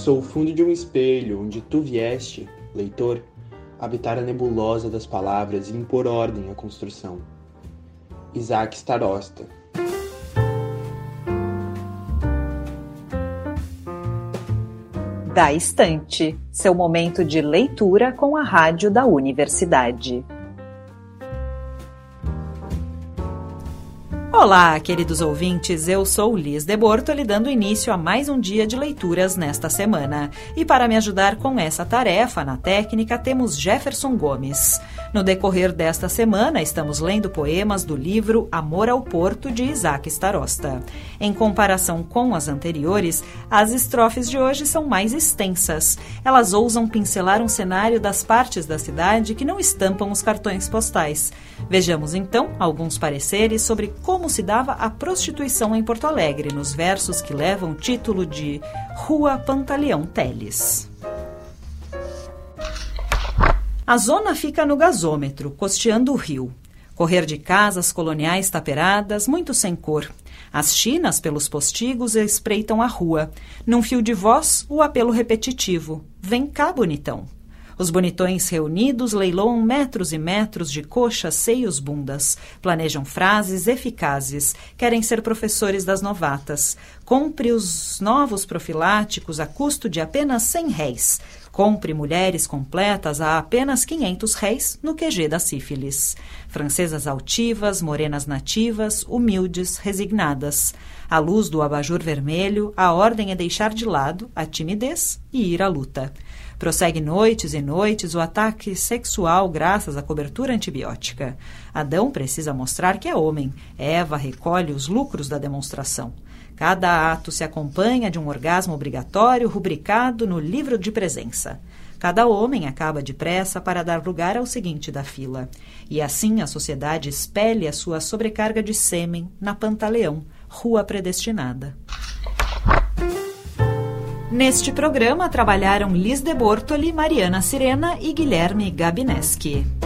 Sou o fundo de um espelho onde tu vieste, leitor, habitar a nebulosa das palavras e impor ordem à construção. Isaac Starosta Da Estante, seu momento de leitura com a rádio da universidade. Olá, queridos ouvintes, eu sou Liz de Bortoli, dando início a mais um dia de leituras nesta semana. E para me ajudar com essa tarefa na técnica, temos Jefferson Gomes. No decorrer desta semana, estamos lendo poemas do livro Amor ao Porto, de Isaac Starosta. Em comparação com as anteriores, as estrofes de hoje são mais extensas. Elas ousam pincelar um cenário das partes da cidade que não estampam os cartões postais. Vejamos então alguns pareceres sobre como se dava a prostituição em Porto Alegre, nos versos que levam o título de Rua Pantaleão Teles. A zona fica no gasômetro, costeando o rio. Correr de casas coloniais taperadas, muito sem cor. As chinas, pelos postigos, espreitam a rua. Num fio de voz, o apelo repetitivo: Vem cá, bonitão. Os bonitões reunidos leiloam metros e metros de coxas, seios, bundas. Planejam frases eficazes. Querem ser professores das novatas. Compre os novos profiláticos a custo de apenas cem réis. Compre mulheres completas a apenas 500 réis no QG da sífilis. Francesas altivas, morenas nativas, humildes, resignadas. À luz do abajur vermelho, a ordem é deixar de lado a timidez e ir à luta. Prossegue noites e noites o ataque sexual graças à cobertura antibiótica. Adão precisa mostrar que é homem. Eva recolhe os lucros da demonstração. Cada ato se acompanha de um orgasmo obrigatório rubricado no livro de presença. Cada homem acaba depressa para dar lugar ao seguinte da fila. E assim a sociedade espelhe a sua sobrecarga de sêmen na Pantaleão, rua predestinada. Neste programa trabalharam Liz de Bortoli, Mariana Sirena e Guilherme Gabineski.